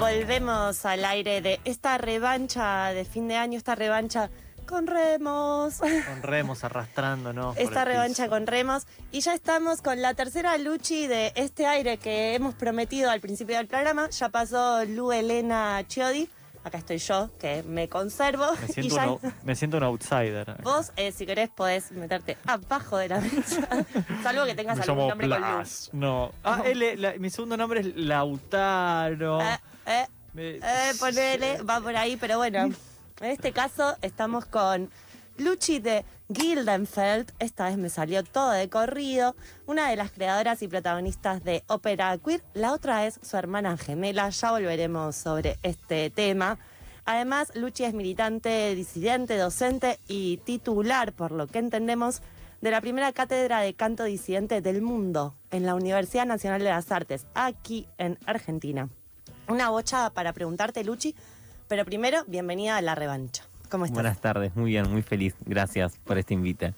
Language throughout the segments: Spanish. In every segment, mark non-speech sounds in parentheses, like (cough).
volvemos al aire de esta revancha de fin de año, esta revancha con remos. Con remos arrastrándonos. Esta revancha piso. con remos. Y ya estamos con la tercera luchi de este aire que hemos prometido al principio del programa. Ya pasó Lu Elena Chiodi. Acá estoy yo, que me conservo. Me siento, ya un, me siento un outsider. vos, eh, si querés, podés meterte abajo de la mesa. (laughs) Salvo que tengas Me algún nombre con Lu. No. Ah, la- mi segundo nombre es Lautaro. Eh, eh, Eh, ponele, va por ahí, pero bueno. En este caso estamos con Luchi de Gildenfeld. Esta vez me salió todo de corrido. Una de las creadoras y protagonistas de Ópera Queer. La otra es su hermana gemela. Ya volveremos sobre este tema. Además, Luchi es militante, disidente, docente y titular, por lo que entendemos, de la primera cátedra de canto disidente del mundo en la Universidad Nacional de las Artes, aquí en Argentina. Una bocha para preguntarte, Luchi, pero primero, bienvenida a la revancha. ¿Cómo estás? Buenas tardes, muy bien, muy feliz. Gracias por este invite.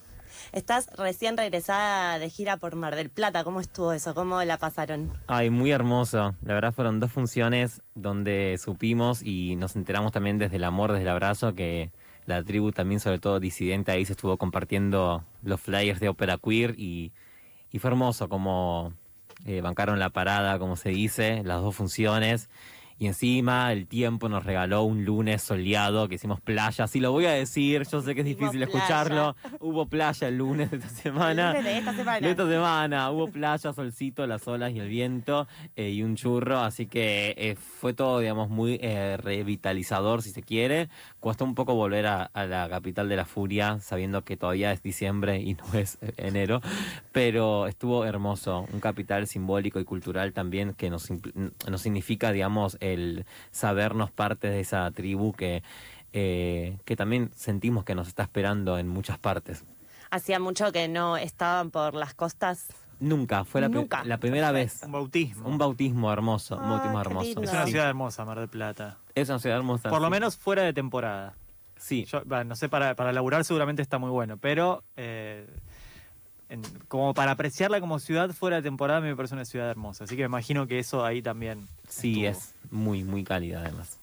Estás recién regresada de gira por Mar del Plata. ¿Cómo estuvo eso? ¿Cómo la pasaron? Ay, muy hermoso. La verdad fueron dos funciones donde supimos y nos enteramos también desde el amor, desde el abrazo, que la tribu también, sobre todo disidente, ahí se estuvo compartiendo los flyers de Opera Queer y, y fue hermoso como eh, bancaron la parada, como se dice, las dos funciones. Y encima el tiempo nos regaló un lunes soleado que hicimos playa. Sí, lo voy a decir, yo sé que es difícil playa. escucharlo. Hubo playa el lunes de esta (laughs) semana. El lunes de esta semana. De esta semana. Hubo playa, solcito, las olas y el viento eh, y un churro. Así que eh, fue todo, digamos, muy eh, revitalizador, si se quiere. Cuesta un poco volver a, a la capital de la furia, sabiendo que todavía es diciembre y no es eh, enero. Pero estuvo hermoso. Un capital simbólico y cultural también que nos, nos significa, digamos, el sabernos parte de esa tribu que, eh, que también sentimos que nos está esperando en muchas partes. Hacía mucho que no estaban por las costas. Nunca, fue la, pri- Nunca. la primera vez. Un bautismo. Un bautismo hermoso, un Ah, bautismo hermoso. es una ciudad hermosa, Mar del Plata. Es una ciudad hermosa. Por lo menos fuera de temporada. Sí. Yo, no sé, para, para laburar seguramente está muy bueno, pero eh, en- como para apreciarla como ciudad fuera de temporada, a mí me parece una ciudad hermosa. Así que me imagino que eso ahí también. Sí, estuvo. es muy, muy cálida además.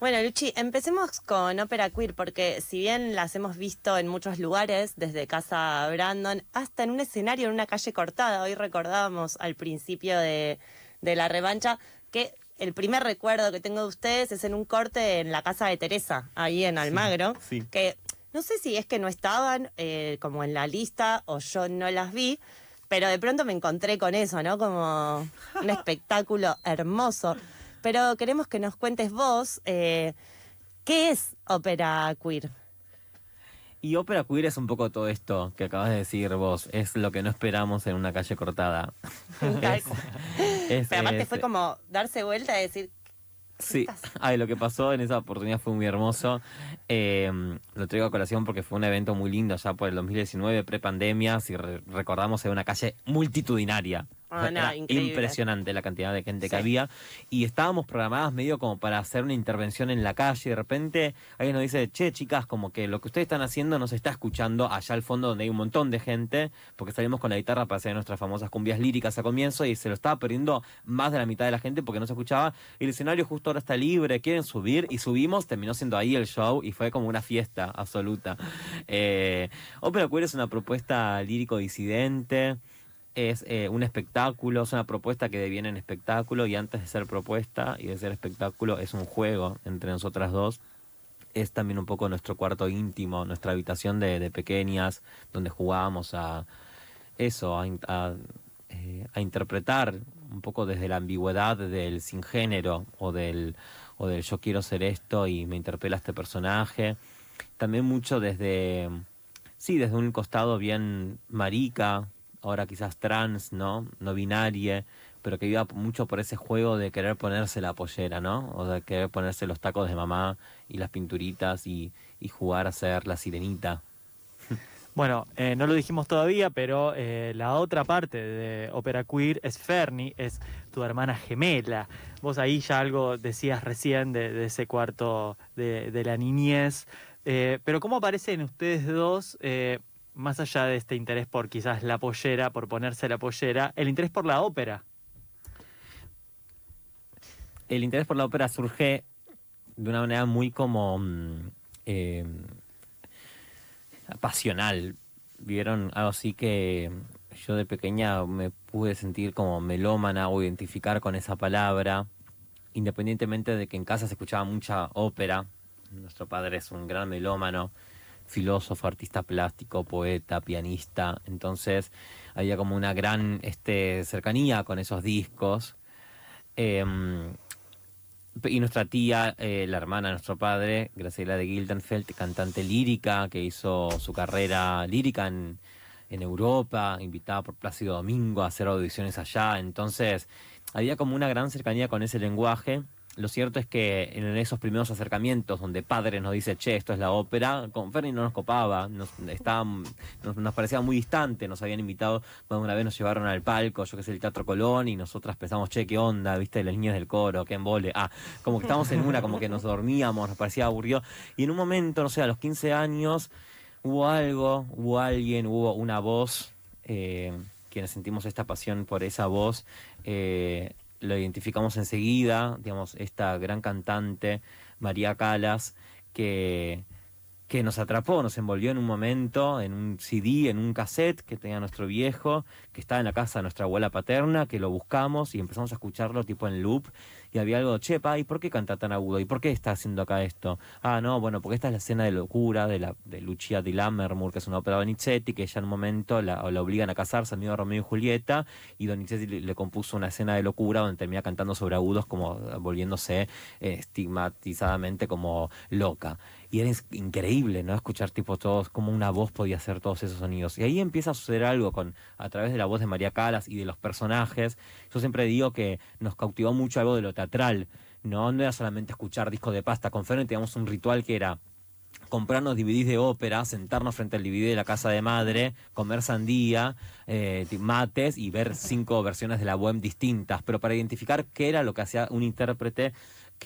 Bueno, Luchi, empecemos con Ópera Queer, porque si bien las hemos visto en muchos lugares, desde Casa Brandon hasta en un escenario en una calle cortada, hoy recordábamos al principio de, de la revancha que el primer recuerdo que tengo de ustedes es en un corte en la casa de Teresa, ahí en Almagro, sí. que no sé si es que no estaban eh, como en la lista o yo no las vi, pero de pronto me encontré con eso, ¿no? Como un (laughs) espectáculo hermoso. Pero queremos que nos cuentes vos, eh, ¿qué es ópera queer? Y ópera queer es un poco todo esto que acabas de decir vos. Es lo que no esperamos en una calle cortada. (laughs) es, es- Pero aparte es- fue como darse vuelta y decir, Sí, (laughs) ay, lo que pasó en esa oportunidad fue muy hermoso. Eh, lo traigo a colación porque fue un evento muy lindo ya por el 2019, pre-pandemia. Si re- recordamos, era una calle multitudinaria. Ah, no, impresionante la cantidad de gente que había. Y estábamos programadas medio como para hacer una intervención en la calle. Y de repente alguien nos dice, che, chicas, como que lo que ustedes están haciendo no se está escuchando allá al fondo donde hay un montón de gente. Porque salimos con la guitarra para hacer nuestras famosas cumbias líricas a comienzo y se lo estaba perdiendo más de la mitad de la gente porque no se escuchaba. Y el escenario justo ahora está libre, quieren subir. Y subimos, terminó siendo ahí el show y fue como una fiesta absoluta. Eh, Ópera Queer es una propuesta lírico disidente es eh, un espectáculo, es una propuesta que deviene en espectáculo y antes de ser propuesta y de ser espectáculo es un juego entre nosotras dos. Es también un poco nuestro cuarto íntimo, nuestra habitación de, de pequeñas, donde jugábamos a eso, eh, a interpretar un poco desde la ambigüedad del sin género o del, o del yo quiero ser esto y me interpela este personaje. También mucho desde, sí, desde un costado bien marica, ahora quizás trans, ¿no? No binaria, pero que iba mucho por ese juego de querer ponerse la pollera, ¿no? O de querer ponerse los tacos de mamá y las pinturitas y, y jugar a ser la sirenita. (laughs) Bueno, eh, no lo dijimos todavía, pero eh, la otra parte de Ópera Queer es Fernie, es tu hermana gemela. Vos ahí ya algo decías recién de, ese cuarto de, de la niñez. Eh, pero ¿cómo aparecen ustedes dos, más allá de este interés por quizás la pollera, por ponerse la pollera, el interés por la ópera? el interés por la ópera surge de una manera muy como mm, eh, pasional. Vieron algo así que yo de pequeña me pude sentir como melómana o identificar con esa palabra, independientemente de que en casa se escuchaba mucha ópera. Nuestro padre es un gran melómano, filósofo, artista plástico, poeta, pianista. Entonces había como una gran este, cercanía con esos discos. Em, y nuestra tía, eh, la hermana de nuestro padre, Graciela de Gildenfeld, cantante lírica, que hizo su carrera lírica en, en Europa, invitada por Plácido Domingo a hacer audiciones allá. Entonces, había como una gran cercanía con ese lenguaje. Lo cierto es que en esos primeros acercamientos donde padre nos dice, che, esto es la ópera, con Ferni no nos copaba, nos, estaba, nos, parecía muy distante, nos habían invitado, una vez nos llevaron al palco, yo que sé, el Teatro Colón, y nosotras pensamos, che, qué onda, viste, las niñas del coro, qué embole, ah, como que estábamos en una, como que nos dormíamos, nos parecía aburrido, y en un momento, no sé, a los 15 años, hubo algo, hubo alguien, hubo una voz, eh, quienes sentimos esta pasión por esa voz, eh, lo identificamos enseguida, digamos, esta gran cantante, María Calas, que, que nos atrapó, nos envolvió en un momento, en un CD, en un cassette que tenía nuestro viejo, que estaba en la casa de nuestra abuela paterna, que lo buscamos y empezamos a escucharlo tipo en loop y había algo, chepa, ¿y por qué canta tan agudo? ¿Y por qué está haciendo acá esto? Ah, no, bueno, porque esta es la escena de locura de, la, de Lucia di Lammermoor, que es una ópera de Donizetti, que ella en un momento la, obligan a casarse, amigo Romeo y Julieta, y Donizetti le, compuso una escena de locura donde termina cantando sobre agudos, como volviéndose eh, estigmatizadamente como loca. Y era increíble, ¿no? Escuchar tipo todos, como una voz podía hacer todos esos sonidos. Y ahí empieza a suceder algo con, a través de la voz de María Calas y de los personajes. Yo siempre digo que nos cautivó mucho algo de lo teatral, ¿no? No era solamente escuchar discos de pasta. Con Fernet teníamos un ritual que era comprarnos DVDs de ópera, sentarnos frente al DVD de la casa de madre, comer sandía, eh, mates y ver cinco versiones de la web distintas, pero para identificar qué era lo que hacía un intérprete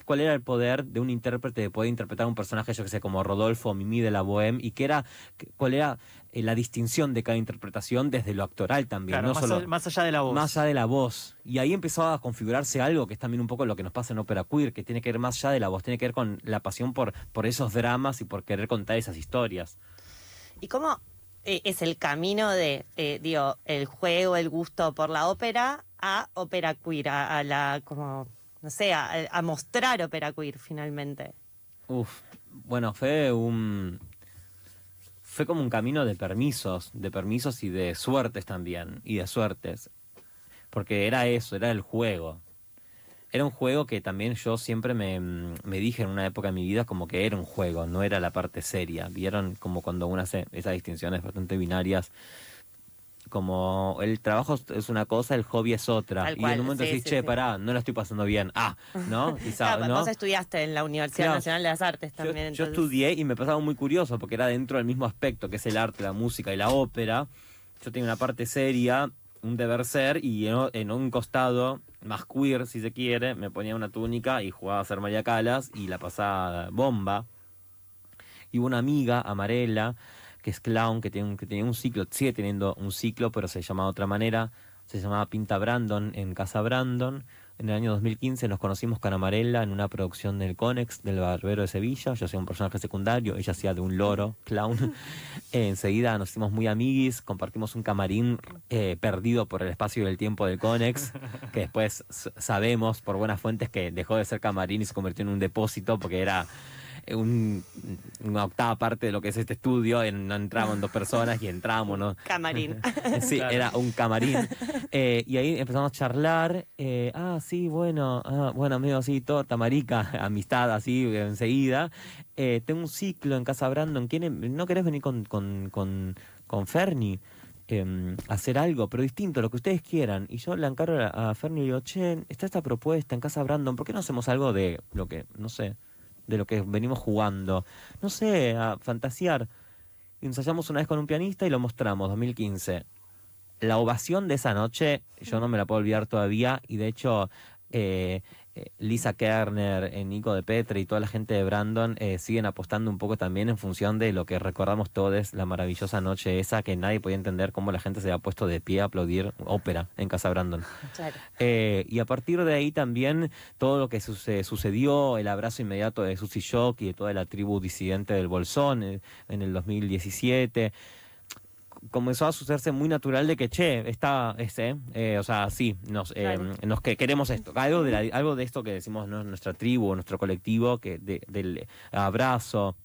cuál era el poder de un intérprete de poder interpretar un personaje, yo que sé, como Rodolfo Mimi de la Bohème, y qué era, cuál era eh, la distinción de cada interpretación desde lo actoral también. no más, solo, más allá de la voz. Más allá de la voz. Y ahí empezó a configurarse algo que es también un poco lo que nos pasa en ópera queer, que tiene que ver más allá de la voz, tiene que ver con la pasión por, por esos dramas y por querer contar esas historias. ¿Y cómo eh, es el camino de, eh, digo, el juego, el gusto por la ópera a ópera queer, a la como no sé, a, mostrar ópera queer finalmente? Uf, bueno, fue un... Fue como un camino de permisos, de permisos y de suertes también, y de suertes. Porque era eso, era el juego. Era un juego que también yo siempre me, me dije en una época de mi vida como que era un juego, no era la parte seria. Vieron como cuando uno hace esas distinciones bastante binarias como el trabajo es una cosa, el hobby es otra. y en un momento decís, che, pará, no la estoy pasando bien. Ah, ¿no? (laughs) Quizá, ¿no? Vos estudiaste en la Universidad Nacional de las Artes también. Yo, estudié y me pasaba muy curioso porque era dentro del mismo aspecto que es el arte, la música y la ópera. Yo tenía una parte seria, un deber ser, y en, un costado más queer, si se quiere, me ponía una túnica y jugaba a ser María Calas y la pasaba bomba. Y una amiga, Amarela, que es clown, que, tiene un, que un ciclo, sigue teniendo un ciclo, pero se llama de otra manera, se llamaba Pinta Brandon en Casa Brandon. En el año 2015 nos conocimos con Amarella en una producción del Conex, del Barbero de Sevilla. Yo hacía un personaje secundario, ella hacía de un loro, clown. (laughs) Eh, enseguida nos hicimos muy amiguis, compartimos un camarín eh, perdido por el espacio y el tiempo del Conex, que después sabemos por buenas fuentes que dejó de ser camarín y se convirtió en un depósito porque era un, una octava parte de lo que es este estudio, en, no entraban dos personas y entramos, ¿no? Camarín. (laughs) sí, era un camarín. Eh, y ahí empezamos a charlar. Eh, ah, sí, bueno, ah, bueno, amigo, sí, torta, marica, (laughs) amistad así enseguida. Eh, tengo un ciclo en Casa Brandon. ¿No querés venir con, con, con, con Ferni? Em, hacer algo, pero distinto, lo que ustedes quieran. Y yo le encargo a, a Ferni y digo, che, está esta propuesta en Casa Brandon, ¿por qué no hacemos algo de lo que, no sé, de lo que venimos jugando. No sé, a fantasear. Ensayamos una vez con un pianista y lo mostramos, 2015. La ovación de esa noche, yo no me la puedo olvidar todavía, y de hecho, eh, Lisa Kerner, eh, Nico de Petre y toda la gente de Brandon eh, siguen apostando un poco también en función de lo que recordamos todos, la maravillosa noche esa que nadie podía entender cómo la gente se había puesto de pie a aplaudir ópera en Casa Brandon. Claro. y a partir de ahí también todo lo que sucedió, el abrazo inmediato de Susie Shock y de toda la tribu disidente del Bolsón en el 2017 comenzó a sucederse muy natural de que, che, está, ese, eh, o sea, sí, nos, eh, nos que queremos esto, algo de, algo de esto que decimos nuestra tribu, nuestro colectivo, que del abrazo,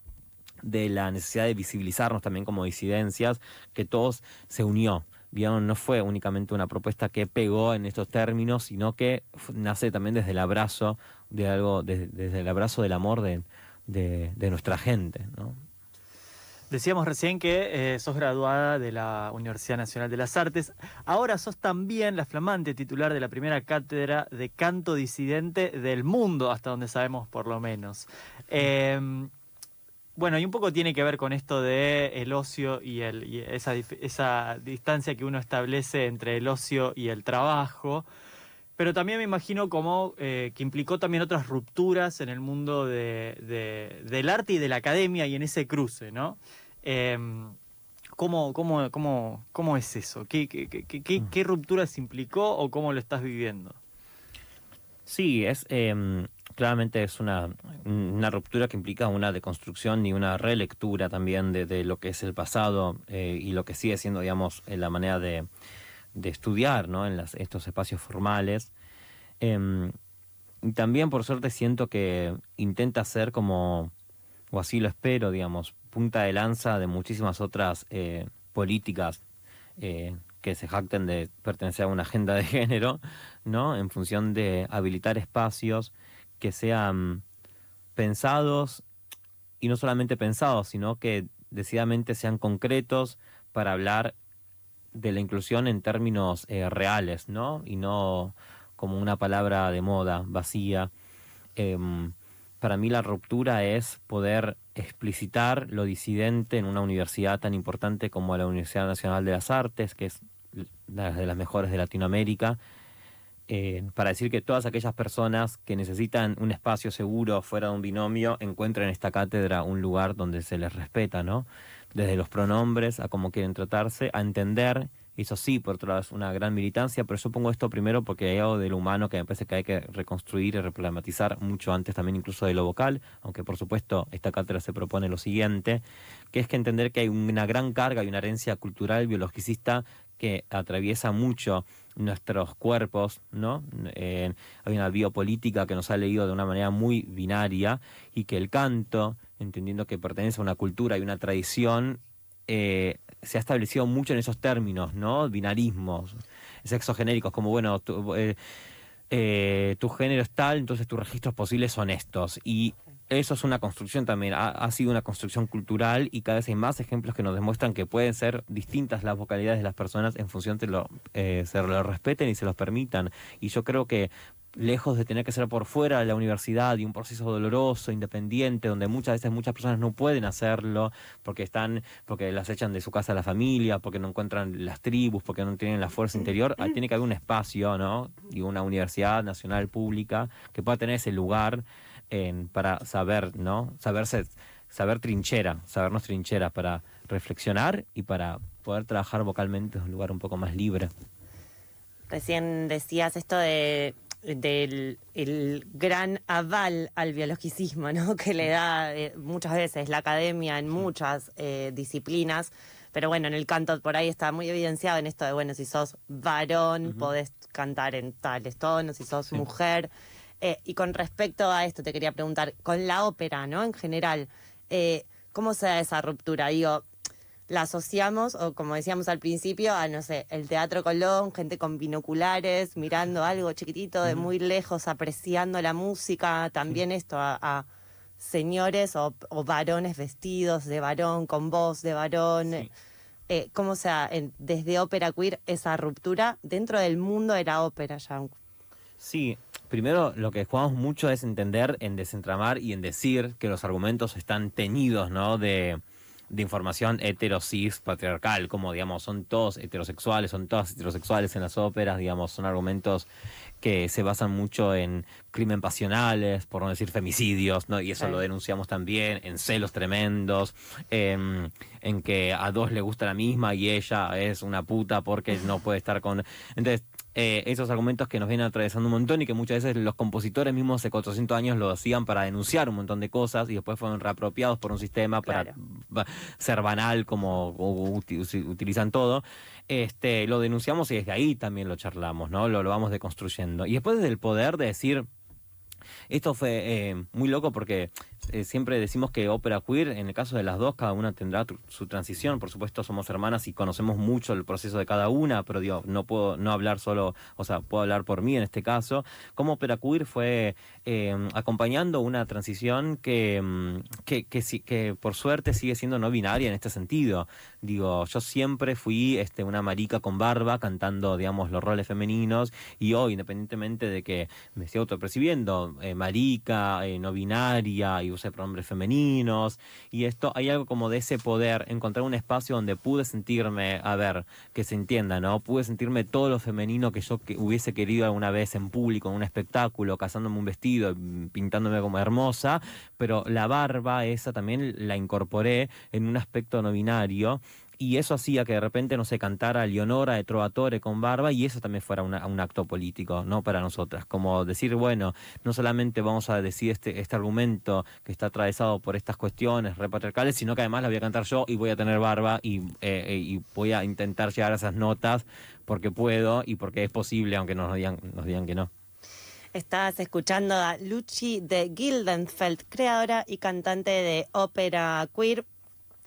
de la necesidad de visibilizarnos también como disidencias, que todos se unió. ¿vieron? No fue únicamente una propuesta que pegó en estos términos, sino que nace también desde el abrazo de algo, desde el abrazo del amor de, de, de nuestra gente, ¿no? Decíamos recién que eh, sos graduada de la Universidad Nacional de las Artes. Ahora sos también la flamante titular de la primera cátedra de canto disidente del mundo, hasta donde sabemos por lo menos. Em, bueno, y un poco tiene que ver con esto de el ocio y, esa, distancia que uno establece entre el ocio y el trabajo. Pero también me imagino como eh, que implicó también otras rupturas en el mundo del arte y de la academia y en ese cruce, ¿no? Em, ¿cómo, cómo, cómo, cómo, es eso? ¿Qué, qué, qué, qué, rupturas implicó o cómo lo estás viviendo? Sí, es em, claramente es una, una, ruptura que implica una deconstrucción y una relectura también de, de lo que es el pasado eh, y lo que sigue siendo, digamos, la manera de, de estudiar ¿no? en las, estos espacios formales. Eh, y también, por suerte, siento que intenta ser como, o así lo espero, digamos, punta de lanza de muchísimas otras eh, políticas eh, que se jacten de pertenecer a una agenda de (laughs) género, ¿no? En función de habilitar espacios que sean pensados y no solamente pensados, sino que decididamente sean concretos para hablar de la inclusión en términos eh, reales, ¿no? Y no como una palabra de moda, vacía. Em, para mí la ruptura es poder explicitar lo disidente en una universidad tan importante como la Universidad Nacional de las Artes, que es una de las mejores de Latinoamérica, eh, para decir que todas aquellas personas que necesitan un espacio seguro fuera de un binomio encuentren en esta cátedra un lugar donde se les respeta, ¿no? Desde los pronombres a cómo quieren tratarse, a entender eso sí, por otro lado, es una gran militancia, pero yo pongo esto primero porque hay algo de lo humano que me parece que hay que reconstruir y reprogrammatizar mucho antes también incluso de lo vocal, aunque por supuesto esta cátedra se propone lo siguiente, que es que entender que hay una gran carga y una herencia cultural biologicista que atraviesa mucho nuestros cuerpos, ¿no? Eh, hay una biopolítica que nos ha leído de una manera muy binaria y que el canto, entendiendo que pertenece a una cultura y una tradición, eh, se ha establecido mucho en esos términos, ¿no? Binarismos, sexogenéricos, como bueno, tu, eh, eh, tu género es tal, entonces tus registros posibles son estos. Y eso es una construcción también, ha, sido una construcción cultural y cada vez hay más ejemplos que nos demuestran que pueden ser distintas las vocalidades de las personas en función de lo eh, se lo respeten y se los permitan. Y yo creo que lejos de tener que ser por fuera de la universidad y un proceso doloroso, independiente, donde muchas veces muchas personas no pueden hacerlo porque están, porque las echan de su casa a la familia, porque no encuentran las tribus, porque no tienen la fuerza interior, tiene que haber un espacio, ¿no? Y una universidad nacional pública que pueda tener ese lugar en, para saber, ¿no? Saberse, saber trinchera, sabernos trinchera para reflexionar y para poder trabajar vocalmente en un lugar un poco más libre. Recién decías esto de del el gran aval al biologicismo, ¿no? (laughs) Que le da eh, muchas veces la academia en muchas eh, disciplinas. Pero bueno, en el canto por ahí está muy evidenciado en esto de, bueno, si sos varón, podés cantar en tales tonos, si sos mujer. Eh, y con respecto a esto, te quería preguntar, con la ópera, ¿no? En general, ¿cómo se da esa ruptura? Digo, la asociamos, o como decíamos al principio, a, no sé, el Teatro Colón, gente con binoculares, mirando algo chiquitito de muy lejos, apreciando la música, también esto, a, señores o, varones vestidos de varón, con voz de varón. Eh, ¿Cómo sea, desde ópera queer, esa ruptura dentro del mundo de la ópera ya? Sí, primero lo que jugamos mucho es entender en desentramar y en decir que los argumentos están teñidos, ¿no? De de información heterosis patriarcal, como digamos, son todos heterosexuales, son todas heterosexuales en las óperas, digamos, son argumentos que se basan mucho en crimen pasionales, por no decir femicidios, ¿no? Y eso lo denunciamos también, en celos tremendos, en, en que a dos le gusta la misma y ella es una puta porque no puede estar con... Entonces, eh, esos argumentos que nos vienen atravesando un montón y que muchas veces los compositores mismos hace 400 años lo hacían para denunciar un montón de cosas y después fueron reapropiados por un sistema para ser banal como utilizan todo. Este, lo denunciamos y desde ahí también lo charlamos, ¿no? Lo, lo vamos deconstruyendo. Y después del poder de decir, esto fue eh, muy loco porque eh, siempre decimos que ópera queer, en el caso de las dos, cada una tendrá su transición. Por supuesto, somos hermanas y conocemos mucho el proceso de cada una, pero digo, no puedo no hablar solo, o sea, puedo hablar por mí en este caso. Como ópera queer fue eh, acompañando una transición que, mm, que, que, por suerte sigue siendo no binaria en este sentido. Digo, yo siempre fui este, una marica con barba cantando, digamos, los roles femeninos y hoy, independientemente de que me estoy autopercibiendo eh, marica, no binaria y usé pronombres femeninos y esto, hay algo como de ese poder, encontrar un espacio donde pude sentirme, a ver, que se entienda, ¿no? Pude sentirme todo lo femenino que yo que hubiese querido alguna vez en público, en un espectáculo, casándome un vestido, pintándome como hermosa, pero la barba esa también la incorporé en un aspecto no binario y eso hacía que de repente, no se cantara Leonora de Trovatore con barba y eso también fuera un acto político, ¿no? Para nosotras, como decir, bueno, no solamente vamos a decir este, este argumento que está atravesado por estas cuestiones repatriarcales, sino que además la voy a cantar yo y voy a tener barba y, eh, eh, y voy a intentar llegar a esas notas porque puedo y porque es posible, aunque nos digan, nos digan que no. Estás escuchando a Luchi de Gildenfeld, creadora y cantante de ópera queer,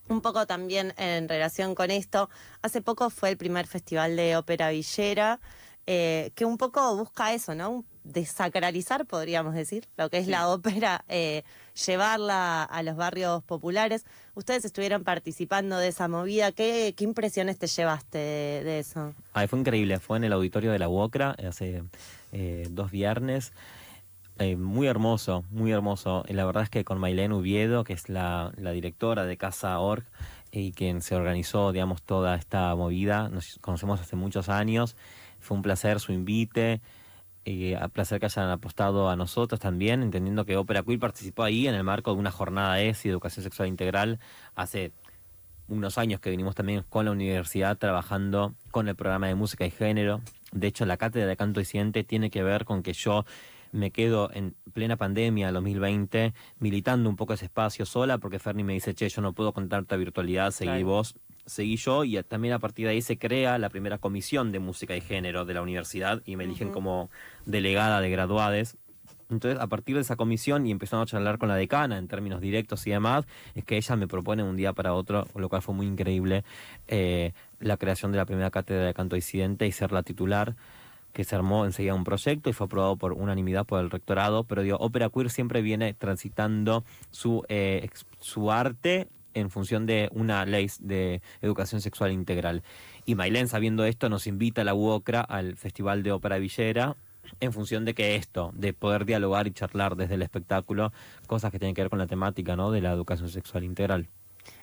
un poco también en relación con esto, hace poco fue el primer festival de ópera villera, eh, que un poco busca eso, ¿no? Desacralizar, podríamos decir, lo que es la ópera, eh, llevarla a los barrios populares. Ustedes estuvieron participando de esa movida. ¿Qué, qué impresiones te llevaste de, eso? fue increíble. Fue en el auditorio de la UOCRA hace eh, dos viernes. Eh, muy hermoso, muy hermoso. La verdad es que con Mailén Uviedo, que es la, la de Casa Org y quien se organizó, digamos, toda esta movida, nos conocemos hace muchos años. Fue un placer su invite. y un placer que hayan apostado a nosotros también, entendiendo que Ópera Queer participó ahí en el marco de una jornada ESI, Educación Sexual Integral, hace unos años que vinimos también con la universidad trabajando con el programa de música y género. De hecho, la cátedra de canto y siente tiene que ver con que yo me quedo en plena pandemia 2020 militando un poco ese espacio sola porque Ferni me dice, che, yo no puedo con tanta virtualidad, seguí vos, seguí yo y también a partir de ahí se crea la primera comisión de música y género de la universidad y me eligen como delegada de graduades. Entonces, a partir de esa comisión y empezando a charlar con la decana en términos directos y demás, es que ella me propone un día para otro, lo cual fue muy increíble, eh, la creación de la primera cátedra de canto disidente y ser la titular que se armó enseguida un proyecto y fue aprobado por unanimidad por el rectorado, pero digo, Ópera Queer siempre viene transitando su, eh, su arte en función de una ley de educación sexual integral. Y Mailén, sabiendo esto, nos invita a la UOCRA al Festival de Ópera Villera en función de que esto, de poder dialogar y charlar desde el espectáculo, cosas que tienen que ver con la temática ¿no? de la educación sexual integral.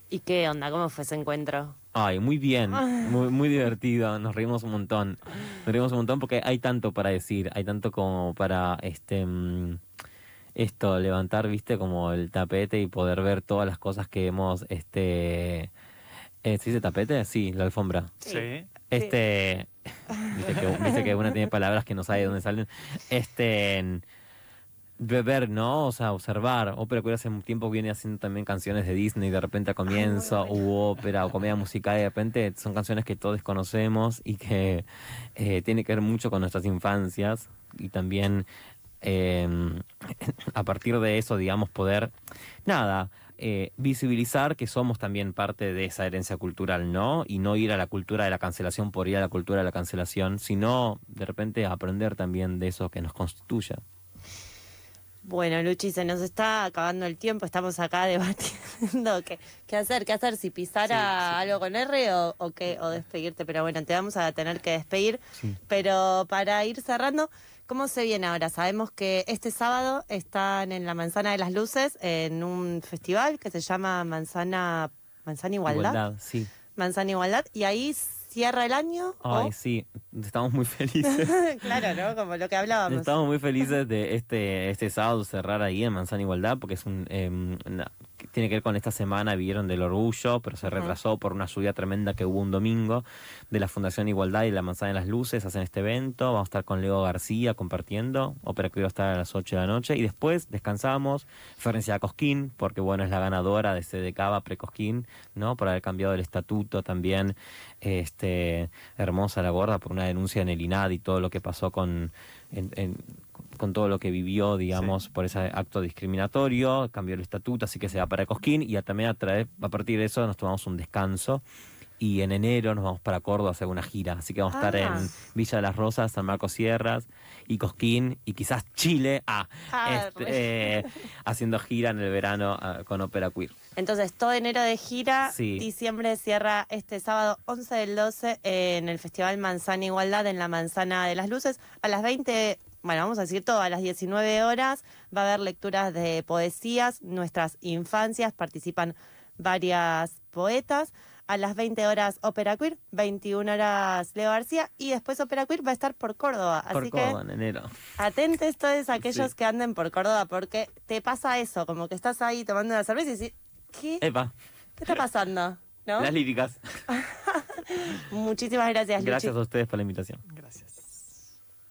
¿Y qué onda? ¿Cómo fue ese encuentro? Ay, muy bien, ah. muy, muy divertido, nos reímos un montón. Nos reímos un montón porque hay tanto para decir, hay tanto como para este mm, esto, levantar, viste, como el tapete y poder ver todas las cosas que hemos, este, eh, ¿se dice tapete? Sí, la alfombra. Sí. Este, Viste, que, viste que una tiene palabras que no sabe de dónde salen. Este ver, ¿no? O sea, observar. Ópera que hace un tiempo viene haciendo también canciones de Disney, de repente a comienzo, u ópera o comedia musical, y de repente son canciones que todos conocemos y que eh, tiene que ver mucho con nuestras infancias y también em, (laughs) a partir de eso, digamos, poder, nada, eh, visibilizar que somos también parte de esa herencia cultural, ¿no? Y no ir a la cultura de la cancelación por ir a la cultura de la cancelación, sino de repente aprender también de eso que nos constituye. Bueno, Luchi, se nos está acabando el tiempo, estamos acá (laughs) debatiendo qué, qué hacer, qué hacer, si pisar algo con R o, o, qué, o despedirte, pero bueno, te vamos a tener que despedir. Pero para ir cerrando, ¿cómo se viene ahora? Sabemos que este sábado están en la Manzana de las Luces en un festival que se llama Manzana Manzana Igualdad. sí. Manzana Igualdad. Y ahí cierra el año. Ay, o- sí, estamos muy felices. (laughs) claro, ¿no? Como lo que hablábamos. Estamos muy felices de este este sábado cerrar ahí en Manzana Igualdad porque es un em, una- tiene que ver con esta semana vivieron del orgullo, pero se retrasó por una lluvia tremenda que hubo un domingo de la Fundación Igualdad y la Manzana de las Luces. Hacen este evento, vamos a estar con Leo García compartiendo, ópera que iba a estar a las 8 de la noche. Y después descansamos, Ferencia Cosquín, porque bueno, es la ganadora de ese de Cava Precosquín, ¿no? Por haber cambiado el estatuto también, este hermosa la gorda por una denuncia en el INAD y todo lo que pasó con en- en- con todo lo que vivió, digamos, por ese acto discriminatorio, cambió el estatuto, así que se va para Cosquín y ya también a, través- a partir de eso nos tomamos un descanso y en enero nos vamos para Córdoba a hacer una gira, así que vamos a estar Ah. en Villa de las Rosas, San Marcos Sierras y Cosquín y quizás Chile, ah, Ah, este, eh, (laughs) haciendo gira en el verano ah, con Ópera Queer. Entonces, todo enero de gira, Sí. diciembre cierra este sábado 11 del 12 en el Festival Manzana Igualdad en la Manzana de las Luces. A las 20, bueno, vamos a decir todo, a las 19 horas va a haber lecturas de poesías, nuestras infancias, participan varias poetas. A las 20 horas Ópera Queer, 21 horas Leo García y después Ópera Queer va a estar por Córdoba. Por Así Córdoba que en enero. Atentes todos (laughs) aquellos Sí. que anden por Córdoba porque te pasa eso, como que estás ahí tomando una cerveza y decís, ¿qué, Epa, ¿qué está pasando? ¿No? las líricas. (laughs) Muchísimas gracias, Luchi. Gracias a ustedes por la invitación.